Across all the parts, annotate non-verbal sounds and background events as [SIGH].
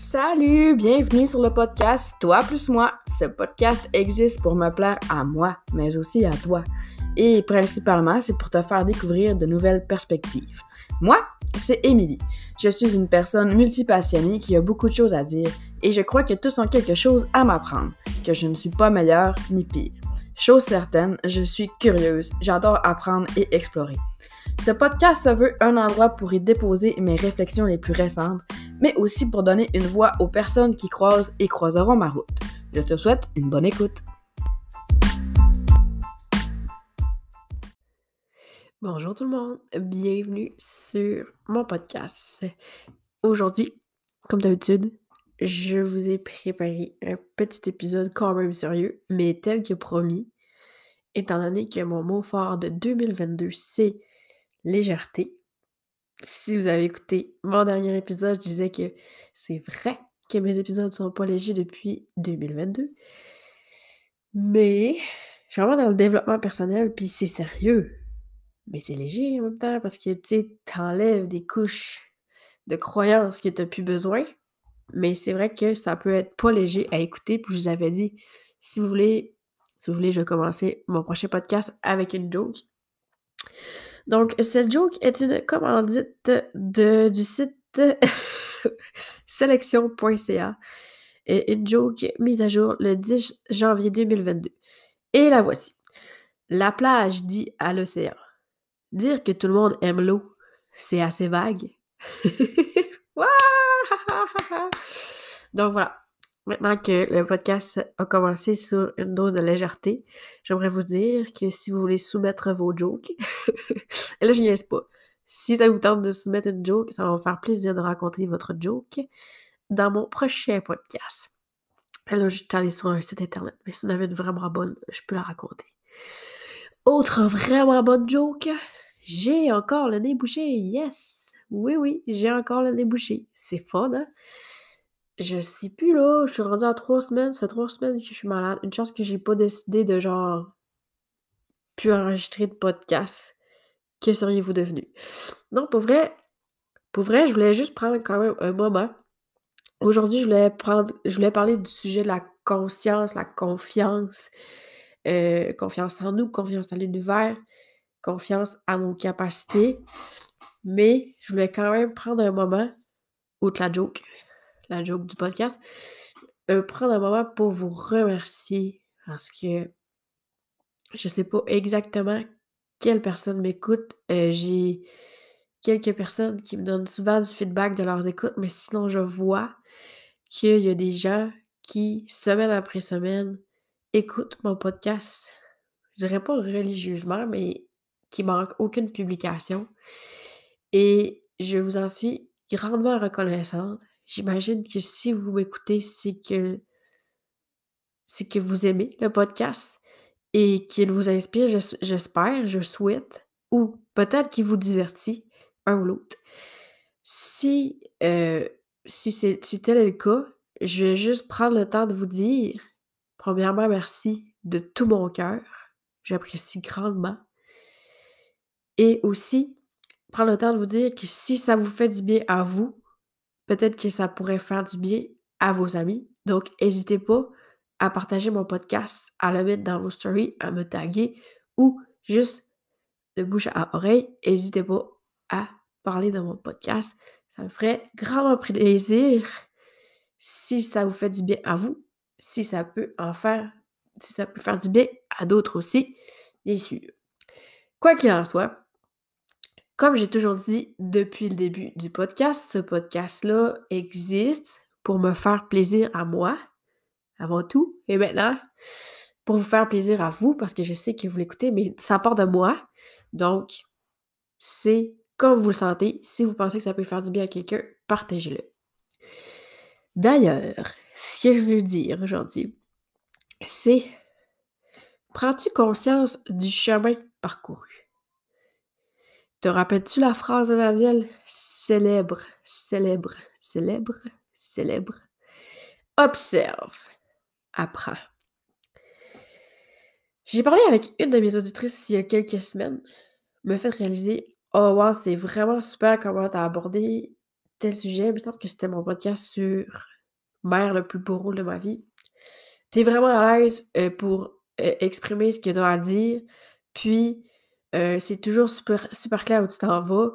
Salut, bienvenue sur le podcast Toi plus moi. Ce podcast existe pour me plaire à moi, mais aussi à toi. Et principalement, c'est pour te faire découvrir de nouvelles perspectives. Moi, c'est Émilie. Je suis une personne multipassionnée qui a beaucoup de choses à dire et je crois que tous ont quelque chose à m'apprendre, que je ne suis pas meilleure ni pire. Chose certaine, je suis curieuse, j'adore apprendre et explorer. Ce podcast se veut un endroit pour y déposer mes réflexions les plus récentes, mais aussi pour donner une voix aux personnes qui croisent et croiseront ma route. Je te souhaite une bonne écoute. Bonjour tout le monde, bienvenue sur mon podcast. Aujourd'hui, comme d'habitude, je vous ai préparé un petit épisode quand même sérieux, mais tel que promis, étant donné que mon mot fort de 2022, c'est légèreté. Si vous avez écouté mon dernier épisode, je disais que c'est vrai que mes épisodes ne sont pas légers depuis 2022. Mais je suis vraiment dans le développement personnel, puis c'est sérieux. Mais c'est léger en même temps parce que tu t'enlèves des couches de croyances que tu n'as plus besoin. Mais c'est vrai que ça peut être pas léger à écouter. Puis je vous avais dit, si vous voulez, si vous voulez, je vais commencer mon prochain podcast avec une joke. Donc, cette joke est une commandite de, du site [LAUGHS] sélection.ca et une joke mise à jour le 10 janvier 2022. Et la voici. La plage dit à l'océan. Dire que tout le monde aime l'eau, c'est assez vague. [LAUGHS] [LAUGHS] Donc voilà. Maintenant que le podcast a commencé sur une dose de légèreté, j'aimerais vous dire que si vous voulez soumettre vos jokes, [LAUGHS] et là je niaise pas, si ça vous tente de soumettre une joke, ça va me faire plaisir de raconter votre joke dans mon prochain podcast. Et là, je suis allée sur un site internet, mais si vous avez une vraiment bonne, je peux la raconter. Autre vraiment bonne joke, j'ai encore le nez bouché, yes! Oui, oui, j'ai encore le nez bouché. C'est fun, hein? Je sais plus là, je suis rendue à trois semaines, ça fait trois semaines que je suis malade. Une chance que j'ai pas décidé de genre plus enregistrer de podcast. Que seriez-vous devenu? Non, pour vrai, pour vrai, je voulais juste prendre quand même un moment. Aujourd'hui, je voulais prendre, je voulais parler du sujet de la conscience, la confiance, euh, confiance en nous, confiance en l'univers, confiance à nos capacités. Mais je voulais quand même prendre un moment, outre la joke, la joke du podcast, euh, prendre un moment pour vous remercier parce que je sais pas exactement quelle personne m'écoute. Euh, j'ai quelques personnes qui me donnent souvent du feedback de leurs écoutes, mais sinon je vois qu'il y a des gens qui, semaine après semaine, écoutent mon podcast. Je dirais pas religieusement, mais qui manquent aucune publication. Et je vous en suis grandement reconnaissante. J'imagine que si vous m'écoutez, c'est que c'est que vous aimez le podcast et qu'il vous inspire, j'espère, je souhaite, ou peut-être qu'il vous divertit, un ou l'autre. Si, euh, si, si tel est le cas, je vais juste prendre le temps de vous dire, premièrement, merci de tout mon cœur. J'apprécie grandement. Et aussi, prendre le temps de vous dire que si ça vous fait du bien à vous, peut-être que ça pourrait faire du bien à vos amis. Donc, n'hésitez pas à partager mon podcast, à le mettre dans vos stories, à me taguer ou juste de bouche à oreille. N'hésitez pas à parler de mon podcast. Ça me ferait grandement plaisir si ça vous fait du bien à vous, si ça peut en faire, si ça peut faire du bien à d'autres aussi, bien sûr. Quoi qu'il en soit, comme j'ai toujours dit depuis le début du podcast, ce podcast-là existe pour me faire plaisir à moi, avant tout, et maintenant, pour vous faire plaisir à vous, parce que je sais que vous l'écoutez, mais ça part de moi. Donc, c'est comme vous le sentez. Si vous pensez que ça peut faire du bien à quelqu'un, partagez-le. D'ailleurs, ce que je veux dire aujourd'hui, c'est prends-tu conscience du chemin parcouru? Te rappelles-tu la phrase de Nadiel? Célèbre, célèbre, célèbre, célèbre. Observe, apprends. J'ai parlé avec une de mes auditrices il y a quelques semaines, me fait réaliser Oh wow, c'est vraiment super comment tu as abordé tel sujet, il me semble que c'était mon podcast sur Mère le plus beau rôle de ma vie. T'es vraiment à l'aise euh, pour euh, exprimer ce que tu as à dire, puis c'est toujours super, super clair où tu t'en vas,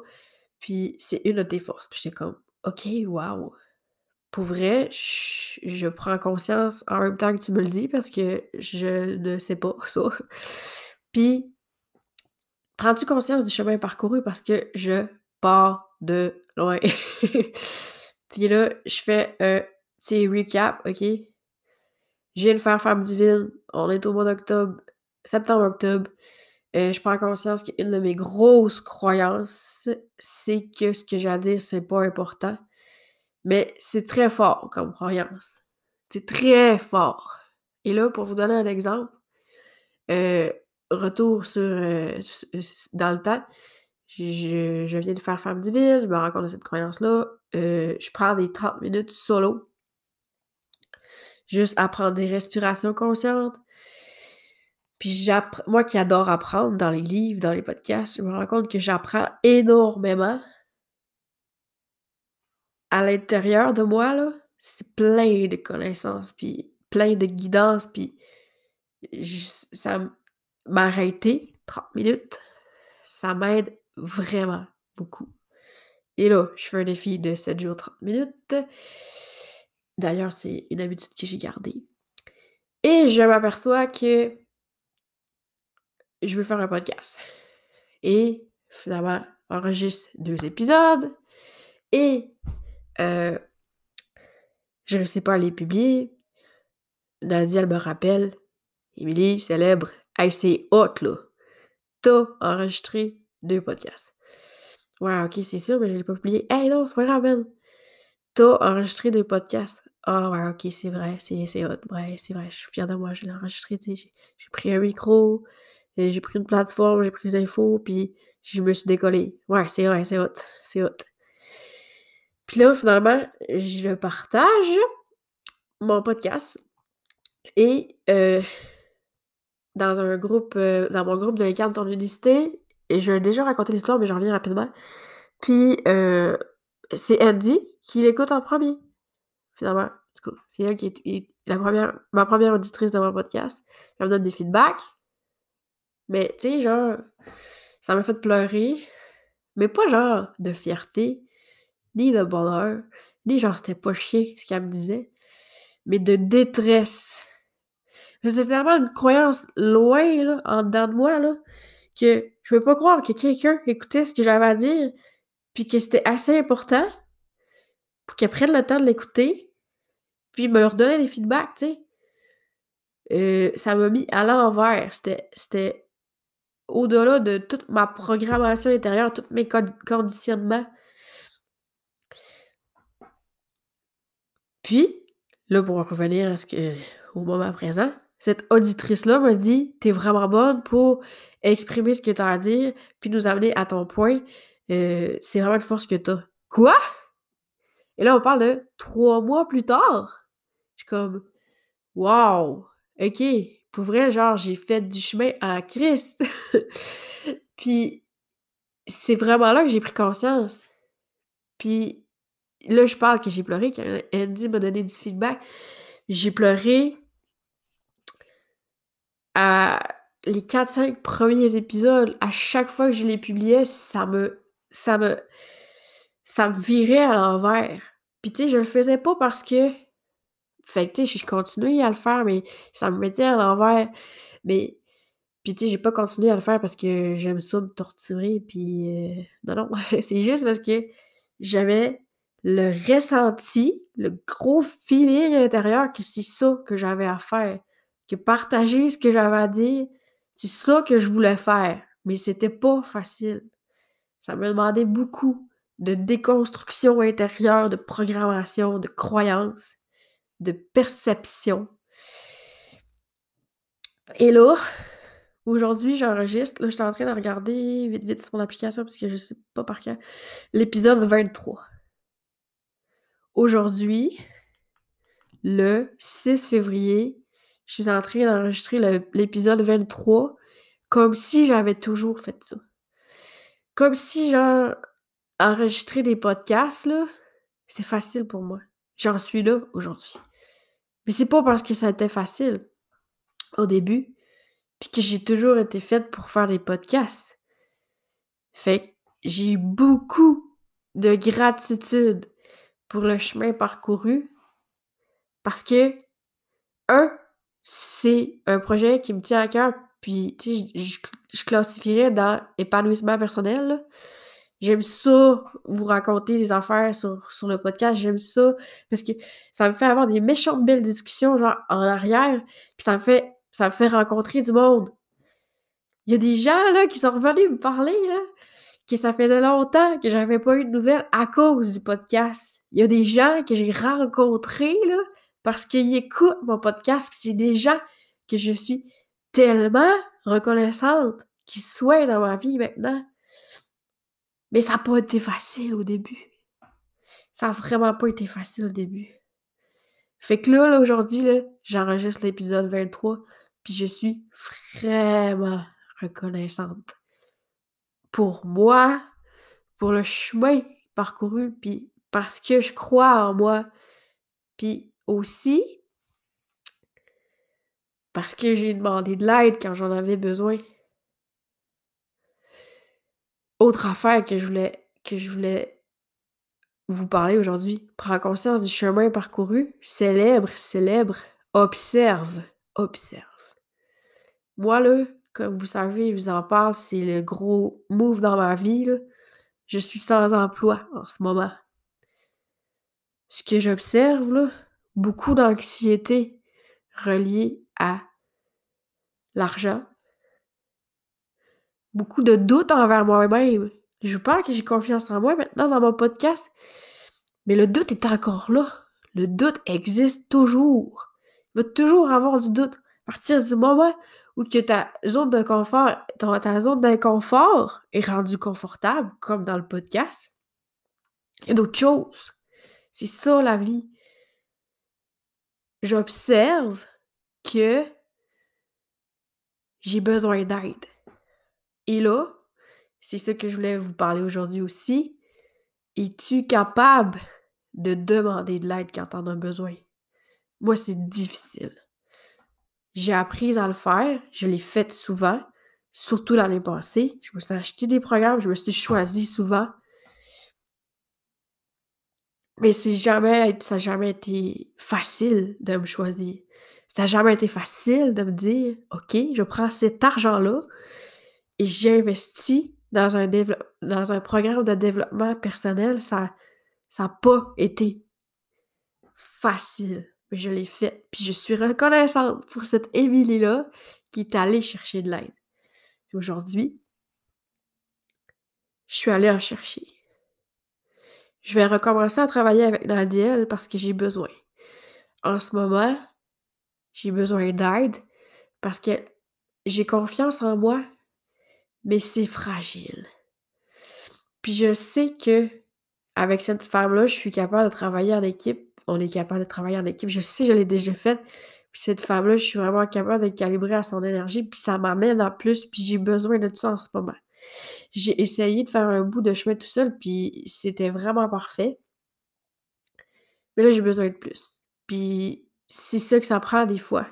puis c'est une de tes forces. Puis j'étais comme, OK, wow. Pour vrai, je, je prends conscience en même temps que tu me le dis parce que je ne sais pas [LAUGHS] ça. Puis, prends-tu conscience du chemin parcouru parce que je pars de loin? [LAUGHS] Puis là, je fais un petit recap, OK? Je viens de faire Femme divine. On est au mois d'octobre, septembre-octobre. Euh, je prends conscience qu'une de mes grosses croyances, c'est que ce que j'ai à dire, c'est pas important. Mais c'est très fort comme croyance. C'est très fort. Et là, pour vous donner un exemple, euh, retour euh, dans le temps, je, je, viens de faire Femme divine, je me rends compte de cette croyance-là. je prends des 30 minutes solo juste apprendre des respirations conscientes. Puis moi qui adore apprendre dans les livres, dans les podcasts, je me rends compte que j'apprends énormément à l'intérieur de moi, là. C'est plein de connaissances, puis plein de guidance, puis ça m'arrêter 30 minutes, ça m'aide vraiment beaucoup. Et là, je fais un défi de 7 jours 30 minutes. D'ailleurs, c'est une habitude que j'ai gardée. Et je m'aperçois que je veux faire un podcast. Et finalement, enregistre deux épisodes. Et euh, je ne sais pas les publier. Nadia, elle me rappelle. Émilie, célèbre. Hey, c'est hot, là. T'as enregistré deux podcasts. Ouais, ok, c'est sûr, mais je ne l'ai pas publié. Hey, non, c'est pas grave, T'as enregistré deux podcasts. Ah ouais, ok, c'est vrai, c'est, hot. Ouais, c'est vrai, je suis fière de moi, je l'ai enregistré. J'ai, pris un micro, j'ai pris une plateforme, j'ai pris des infos, puis je me suis décollé. Ouais, c'est vrai, c'est hot, c'est hot. Puis là, finalement, je partage mon podcast et euh, dans un groupe, euh, dans mon groupe de l'incarne ton unicité, et je vais déjà raconté l'histoire, mais j'en reviens rapidement. Puis euh, c'est Andy qui l'écoute en premier, finalement. C'est elle qui est, la première, ma première auditrice de mon podcast. Elle me donne des feedbacks. Mais, tu sais, genre, ça m'a fait pleurer. Mais pas genre de fierté, ni de bonheur, ni genre c'était pas chier ce qu'elle me disait, mais de détresse. C'était tellement une croyance loin, là, en dedans de moi, là, que je peux pas croire que quelqu'un écoutait ce que j'avais à dire, puis que c'était assez important pour qu'elle prenne le temps de l'écouter, puis me redonner des feedbacks, tu sais. Euh, ça m'a mis à l'envers. C'était au-delà de toute ma programmation intérieure, tous mes conditionnements. Puis, là, pour revenir au moment présent, cette auditrice-là me dit T'es vraiment bonne pour exprimer ce que tu as à dire, puis nous amener à ton point. Euh, c'est vraiment une force que tu as. Quoi? Et là, on parle de trois mois plus tard. Je suis comme, wow, ok, pour vrai, genre, j'ai fait du chemin à Christ. [LAUGHS] Puis, c'est vraiment là que j'ai pris conscience. Puis, là, je parle que j'ai pleuré, quand Andy m'a donné du feedback. J'ai pleuré à les 4-5 premiers épisodes. À chaque fois que je les publiais, ça me. Ça me ça me virait à l'envers. Puis tu sais, je le faisais pas parce que. Fait que tu sais, je continuais à le faire, mais ça me mettait à l'envers. Mais. Puis tu sais, j'ai pas continué à le faire parce que j'aime ça me torturer, puis. Euh, non, non, [LAUGHS] c'est juste parce que j'avais le ressenti, le gros feeling intérieur que c'est ça que j'avais à faire. Que partager ce que j'avais à dire, c'est ça que je voulais faire. Mais c'était pas facile. Ça me demandait beaucoup de déconstruction intérieure, de programmation, de croyances, de perception. Et là, aujourd'hui, j'enregistre. Là, je suis en train de regarder vite, vite sur mon application parce que je sais pas par quand. L'épisode 23. Aujourd'hui, le 6 février, je suis en train d'enregistrer l'épisode 23 comme si j'avais toujours fait ça. Comme si, genre, enregistrer des podcasts, là, C'est facile pour moi. J'en suis là aujourd'hui. Mais c'est pas parce que ça a été facile au début, puis que j'ai toujours été faite pour faire des podcasts. Fait que j'ai eu beaucoup de gratitude pour le chemin parcouru parce que, un, c'est un projet qui me tient à cœur, puis, tu sais, je, je, classifierais dans épanouissement personnel. J'aime ça, vous raconter des affaires sur, le podcast. J'aime ça parce que ça me fait avoir des méchantes belles discussions, genre en arrière. Puis ça me fait, ça fait rencontrer du monde. Il y a des gens, là, qui sont revenus me parler, là, que ça faisait longtemps que j'avais pas eu de nouvelles à cause du podcast. Il y a des gens que j'ai rencontrés, là, parce qu'ils écoutent mon podcast. Puis c'est des gens que je suis tellement reconnaissante qu'ils soient dans ma vie maintenant. Mais ça n'a pas été facile au début. Ça n'a vraiment pas été facile au début. Fait que là, aujourd'hui, j'enregistre l'épisode 23, puis je suis vraiment reconnaissante pour moi, pour le chemin parcouru, puis parce que je crois en moi, puis aussi parce que j'ai demandé de l'aide quand j'en avais besoin. Autre affaire que je voulais, que je voulais vous parler aujourd'hui. Prends conscience du chemin parcouru. Célèbre, célèbre. Observe, observe. Moi, là, comme vous savez, je vous en parle, c'est le gros move dans ma vie. Je suis sans emploi en ce moment. Ce que j'observe, là, beaucoup d'anxiété reliée à l'argent, beaucoup de doutes envers moi-même. Je vous parle que j'ai confiance en moi maintenant dans mon podcast, mais le doute est encore là. Le doute existe toujours. Il va toujours avoir du doute. À partir du moment où que ta zone de confort, ta zone d'inconfort est rendue confortable, comme dans le podcast, il y a d'autres choses. C'est ça la vie. J'observe que j'ai besoin d'aide. Et là, c'est ça que je voulais vous parler aujourd'hui aussi. Es-tu capable de demander de l'aide quand t'en as besoin? Moi, c'est difficile. J'ai appris à le faire, je l'ai fait souvent, surtout l'année passée. Je me suis acheté des programmes, je me suis choisi souvent. Mais jamais, ça n'a jamais été facile de me choisir. Ça n'a jamais été facile de me dire, OK, je prends cet argent-là et j'investis dans un, dans un programme de développement personnel. Ça n'a pas été facile, mais je l'ai fait. Puis je suis reconnaissante pour cette Émilie-là qui est allée chercher de l'aide. Aujourd'hui, je suis allée en chercher. Je vais recommencer à travailler avec Nadiel parce que j'ai besoin. En ce moment, j'ai besoin d'aide parce que j'ai confiance en moi, mais c'est fragile. Puis je sais que avec cette femme-là, je suis capable de travailler en équipe. On est capable de travailler en équipe. Je sais, je l'ai déjà fait. Puis cette femme-là, je suis vraiment capable de calibrer à son énergie. Puis ça m'amène en plus. Puis j'ai besoin de ça en ce moment. J'ai essayé de faire un bout de chemin tout seul. Puis c'était vraiment parfait. Mais là, j'ai besoin de plus. Puis c'est ça que ça prend des fois.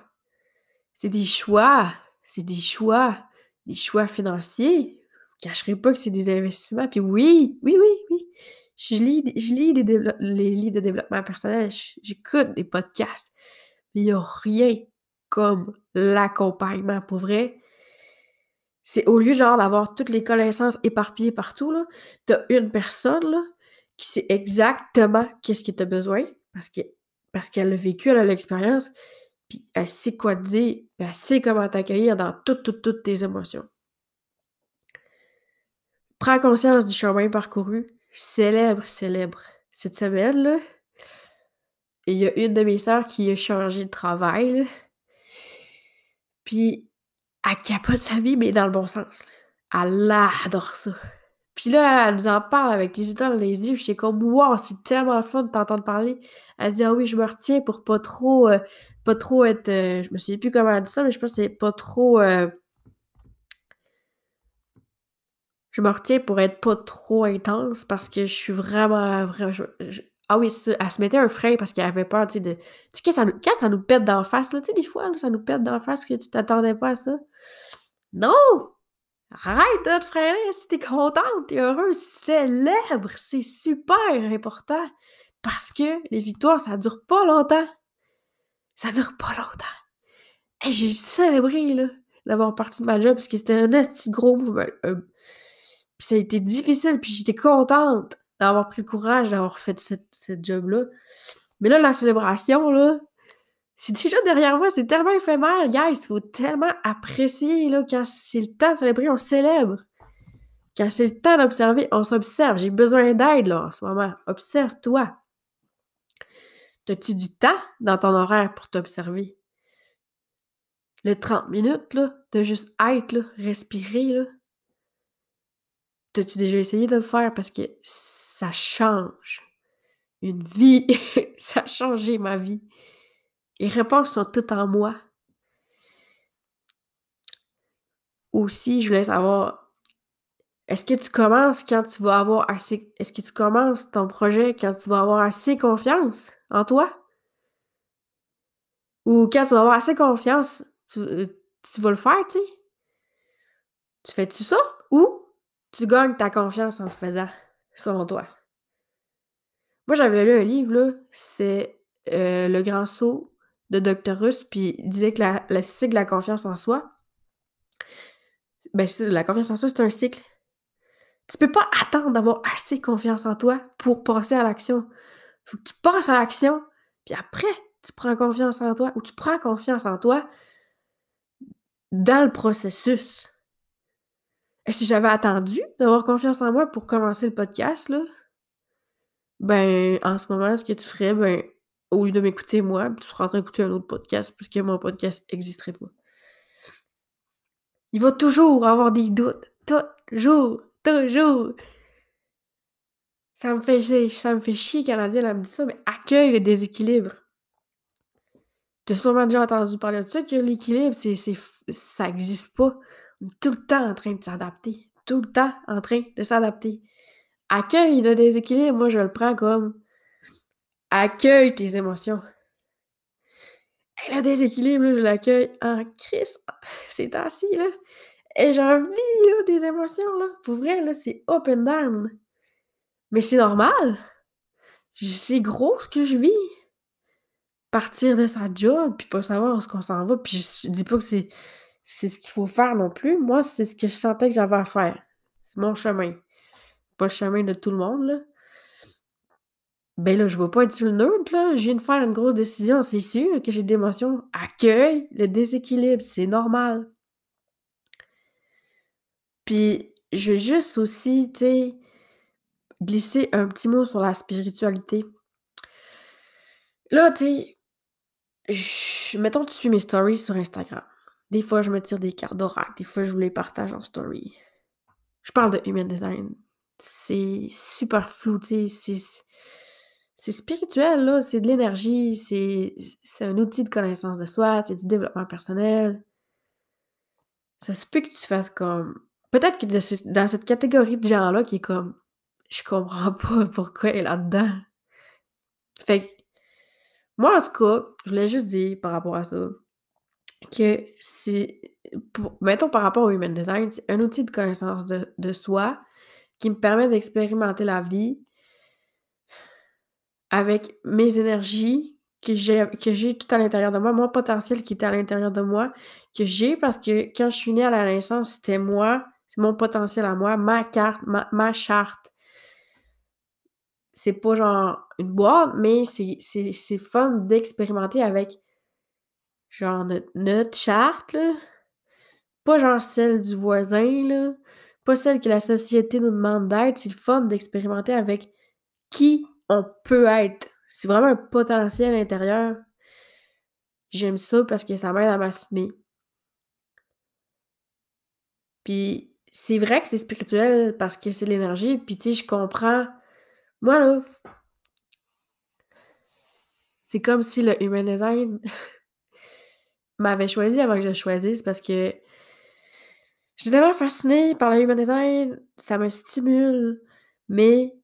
C'est des choix. C'est des choix. Des choix financiers. Je ne cacherai pas que c'est des investissements. Puis oui, oui, oui, oui. Je lis, je lis les, les livres de développement personnel. J'écoute des podcasts. Mais il n'y a rien comme l'accompagnement. Pour vrai, c'est au lieu genre d'avoir toutes les connaissances éparpillées partout, là, t'as une personne là, qui sait exactement qu'est-ce que tu as besoin parce que parce qu'elle a vécu, elle a l'expérience, puis elle sait quoi te dire, elle sait comment t'accueillir dans toutes, toutes, toutes tes émotions. Prends conscience du chemin parcouru, célèbre, célèbre. Cette semaine, là, il y a une de mes sœurs qui a changé de travail, puis elle capote sa vie, mais dans le bon sens. Elle adore ça. Puis là, elle nous en parle avec des étoiles dans les yeux. Je suis comme, wow, c'est tellement fun de t'entendre parler. Elle dit, ah oui, je me retiens pour pas trop, euh, pas trop être. Euh, je me souviens plus comment elle dit ça, mais je pense que c'est pas trop. Euh, je me retiens pour être pas trop intense parce que je suis vraiment. vraiment Ah oui, elle se mettait un frein parce qu'elle avait peur, tu sais, de... Tu sais, quand ça nous, quand ça nous pète d'en face, là, tu sais, des fois, ça nous pète d'en face que tu t'attendais pas à ça. Non! Arrête de te freiner si t'es contente, t'es heureuse, célèbre, c'est super important. Parce que les victoires, ça dure pas longtemps. Ça dure pas longtemps. J'ai célébré, d'avoir parti de ma job parce que c'était un petit gros. Euh, puis ça a été difficile, puis j'étais contente d'avoir pris le courage d'avoir fait cette, job-là. Mais là, la célébration, là, c'est déjà derrière moi, c'est tellement éphémère, guys. Il faut tellement apprécier, là, quand c'est le temps de célébrer, on célèbre. Quand c'est le temps d'observer, on s'observe. J'ai besoin d'aide, là, en ce moment. Observe-toi. T'as-tu du temps dans ton horaire pour t'observer? Le 30 minutes, là, de juste être, là, respirer, là. T'as-tu déjà essayé de le faire? Parce que ça change une vie? [LAUGHS] ça a changé ma vie. Les réponses sont toutes en moi. Aussi, je voulais savoir, est-ce que tu commences quand tu vas avoir assez... Est-ce que tu commences ton projet quand tu vas avoir assez confiance en toi? Ou quand tu vas avoir assez confiance, tu, euh, tu vas le faire, tu sais? Tu fais-tu ça? Ou tu gagnes ta confiance en le faisant, selon toi? Moi, j'avais lu un livre, là, c'est euh, Le Grand Saut de Dr. Russ, puis il disait que la, le cycle de la confiance en soi, ben, la confiance en soi, c'est un cycle. Tu peux pas attendre d'avoir assez confiance en toi pour passer à l'action. Faut que tu passes à l'action, puis après, tu prends confiance en toi, ou tu prends confiance en toi dans le processus. Et si j'avais attendu d'avoir confiance en moi pour commencer le podcast, là, ben, en ce moment, ce que tu ferais, ben, au lieu de m'écouter moi, tu seras en train d'écouter un autre podcast, puisque mon podcast n'existerait pas. Il va toujours avoir des doutes. Toujours. Toujours. Ça me fait, ça me fait chier la elle me dit ça, mais accueille le déséquilibre. Tu as sûrement déjà entendu parler de ça, que l'équilibre, c'est, ça n'existe pas. On est tout le temps en train de s'adapter. Tout le temps en train de s'adapter. Accueille le déséquilibre, moi je le prends comme accueille tes émotions. Et le déséquilibre, je l'accueille en Christ. C'est ainsi, là. Et j'ai envie, des émotions, là. Pour vrai, là, c'est up and down. Mais c'est normal. C'est gros ce que je vis. Partir de sa job, puis pas savoir où est-ce qu'on s'en va. Puis je dis pas que c'est, c'est ce qu'il faut faire non plus. Moi, c'est ce que je sentais que j'avais à faire. C'est mon chemin. Pas le chemin de tout le monde, là. Ben là, je veux pas être sur le neutre, là. Je viens de faire une grosse décision, c'est sûr que j'ai des émotions. Accueille le déséquilibre, c'est normal. Puis, je vais juste aussi, tu sais, glisser un petit mot sur la spiritualité. Là, tu sais, mettons, tu suis mes stories sur Instagram. Des fois, je me tire des cartes d'oracle. Des fois, je vous les partage en story. Je parle de human design. C'est super flou, tu sais. C'est spirituel, là. C'est de l'énergie. C'est un outil de connaissance de soi. C'est du développement personnel. Ça se peut que tu fasses comme Peut-être que dans cette catégorie de gens-là qui est comme je comprends [LAUGHS] pas pourquoi elle est là-dedans. Fait que moi, en tout cas, je voulais juste dire par rapport à ça que c'est. Mettons par rapport au Human Design, c'est un outil de connaissance de, soi qui me permet d'expérimenter la vie avec mes énergies que j'ai, que j'ai tout à l'intérieur de moi, mon potentiel qui est à l'intérieur de moi, que j'ai parce que quand je suis née à la naissance, c'était moi c'est mon potentiel à moi, ma carte, ma, charte. C'est pas genre une boîte, mais c'est fun d'expérimenter avec genre notre, charte, là. Pas genre celle du voisin, là. Pas celle que la société nous demande d'être. C'est le fun d'expérimenter avec qui on peut être. C'est vraiment un potentiel intérieur. J'aime ça parce que ça m'aide à m'assumer. Puis c'est vrai que c'est spirituel parce que c'est l'énergie, puis tu sais, je comprends. Moi, là, c'est comme si le Human Design [LAUGHS] m'avait choisi avant que je choisisse parce que j'étais tellement fascinée par le Human Design, ça me stimule, mais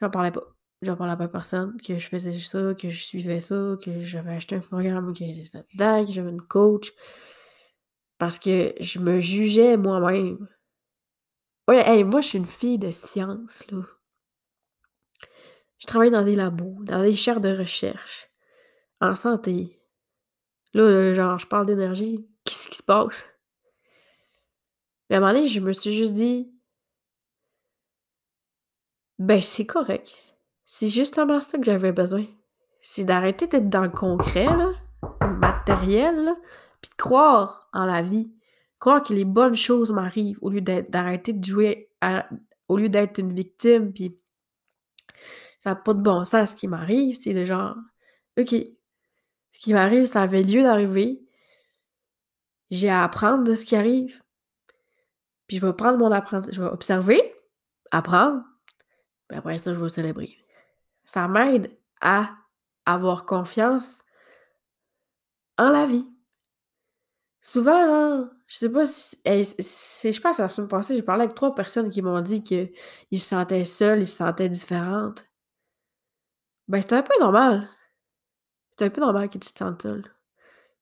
j'en parlais pas. j'en parle à pas personne, que je faisais ça, que je suivais ça, que j'avais acheté un programme, que j'étais dedans, que j'avais une coach. Parce que je me jugeais moi-même. Ouais, moi, je suis une fille de science, là. Je travaille dans des labos, dans des chaires de recherche, en santé. Là, genre, je parle d'énergie. Qu'est-ce qui se passe? Mais à un moment donné, je me suis juste dit, ben, c'est correct. C'est justement ça que j'avais besoin. C'est d'arrêter d'être dans le concret, là, le matériel, puis de croire en la vie. Croire que les bonnes choses m'arrivent au lieu d'arrêter de jouer au lieu d'être une victime, puis ça n'a pas de bon sens ce qui m'arrive. C'est de genre, OK, ce qui m'arrive, ça avait lieu d'arriver. J'ai à apprendre de ce qui arrive. Puis je vais prendre mon apprentissage. Je vais observer, apprendre. Puis après ça, je vais célébrer. Ça m'aide à avoir confiance en la vie. Souvent, là, je sais pas si. je pense à la semaine passée, j'ai parlé avec trois personnes qui m'ont dit qu'ils se sentaient seuls, ils se sentaient différentes. Ben, c'est un peu normal. C'est un peu normal que tu te sentes seul.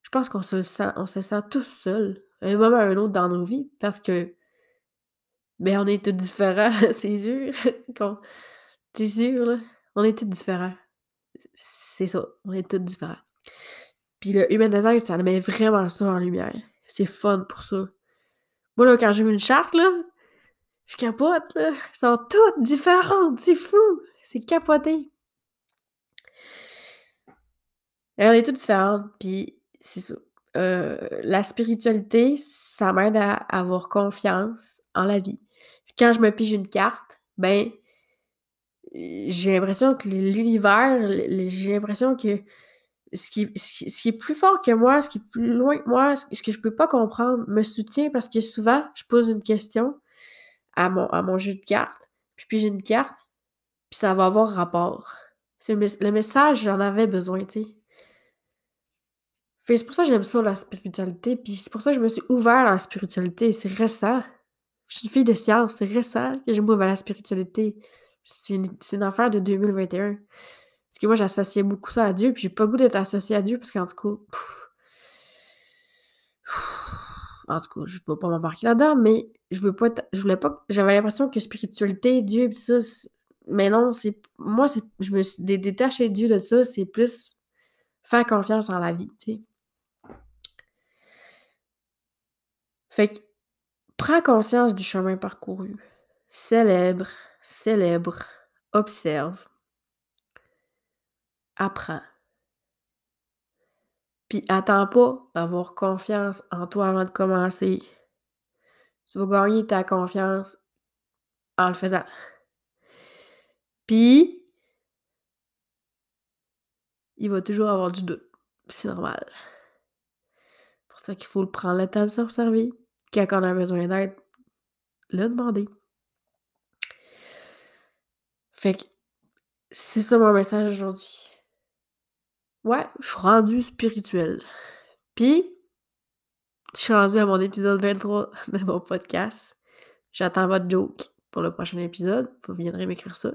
Je pense qu'on se sent, on se sent tous seuls, à un moment ou à un autre dans nos vies, parce que, ben, on est tous différents, [LAUGHS] c'est sûr. C'est sûr, là. On est tous différents. C'est ça, on est tous différents. Puis le human design, ça met vraiment ça en lumière. C'est fun pour ça. Moi, là, quand j'ai vu une charte, là, je capote, là. Elles sont toutes différentes. C'est fou. C'est capoté. on est toutes différentes, puis c'est ça. Euh, la spiritualité, ça m'aide à avoir confiance en la vie. quand je me pige une carte, ben, j'ai l'impression que l'univers, j'ai l'impression que ce qui, ce, qui, est plus fort que moi, ce qui est plus loin que moi, ce, que je peux pas comprendre, me soutient parce que souvent, je pose une question à mon, à mon jeu de cartes, puis, puis j'ai une carte, puis ça va avoir rapport. Le, le message, j'en avais besoin, tu sais c'est pour ça que j'aime ça, la spiritualité, puis c'est pour ça que je me suis ouvert à la spiritualité. C'est récent. Je suis une fille de science, c'est récent que je m'ouvre à la spiritualité. C'est une, affaire de 2021. Parce que moi, j'associais beaucoup ça à Dieu, puis j'ai pas goût d'être associée à Dieu, parce qu'en tout cas... en tout cas, je veux pas m'embarquer là-dedans, mais je veux pas Je voulais pas... J'avais l'impression que spiritualité, Dieu, pis ça... Mais non, c'est... Moi, c'est... je me suis détachée de Dieu de ça, c'est plus faire confiance en la vie, tu sais. Fait que, prends conscience du chemin parcouru. Célèbre, célèbre, observe, apprends. Puis attends pas d'avoir confiance en toi avant de commencer. Tu vas gagner ta confiance en le faisant. Puis, il va toujours avoir du doute. C'est normal. C'est pour ça qu'il faut prendre le temps de s'observer quand on a besoin d'aide, le demander. Fait que c'est ça mon message aujourd'hui. Ouais, je suis rendu spirituel. Puis, je suis rendu à mon épisode 23 [LAUGHS] de mon podcast. J'attends votre joke pour le prochain épisode. Vous viendrez m'écrire ça.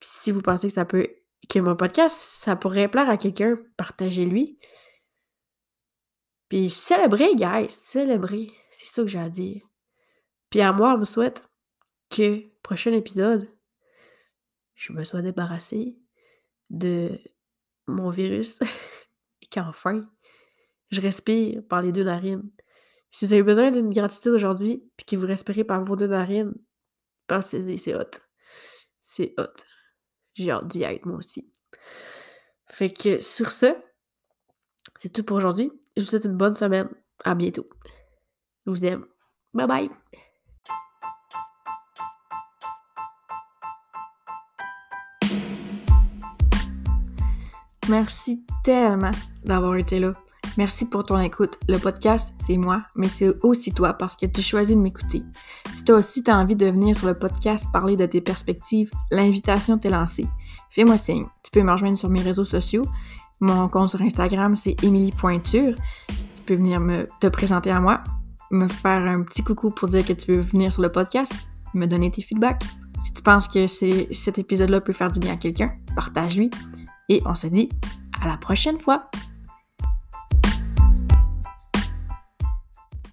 Puis si vous pensez que ça peut que mon podcast, ça pourrait plaire à quelqu'un, partagez-lui. Puis célébrez, guys, célébrez. C'est ça que j'ai à dire. Puis à moi, on me souhaite que, prochain épisode, je me sois débarrassée de mon virus [LAUGHS] et qu'enfin, je respire par les deux narines. Si vous avez besoin d'une gratitude aujourd'hui, puis que vous respirez par vos deux narines, pensez-y, c'est hot. C'est hot. J'ai hâte d'y être, moi aussi. Fait que sur ce, c'est tout pour aujourd'hui. Je vous souhaite une bonne semaine. À bientôt. Je vous aime. Bye bye. Merci tellement d'avoir été là. Merci pour ton écoute. Le podcast, c'est moi, mais c'est aussi toi parce que tu choisis de m'écouter. Si toi aussi tu as envie de venir sur le podcast parler de tes perspectives, l'invitation t'est lancée. Fais-moi signe. Tu peux me rejoindre sur mes réseaux sociaux. Mon compte sur Instagram, c'est Émilie Pointure. Tu peux venir me, te présenter à moi, me faire un petit coucou pour dire que tu veux venir sur le podcast, me donner tes feedbacks. Si tu penses que cet épisode-là peut faire du bien à quelqu'un, partage-lui. Et on se dit à la prochaine fois.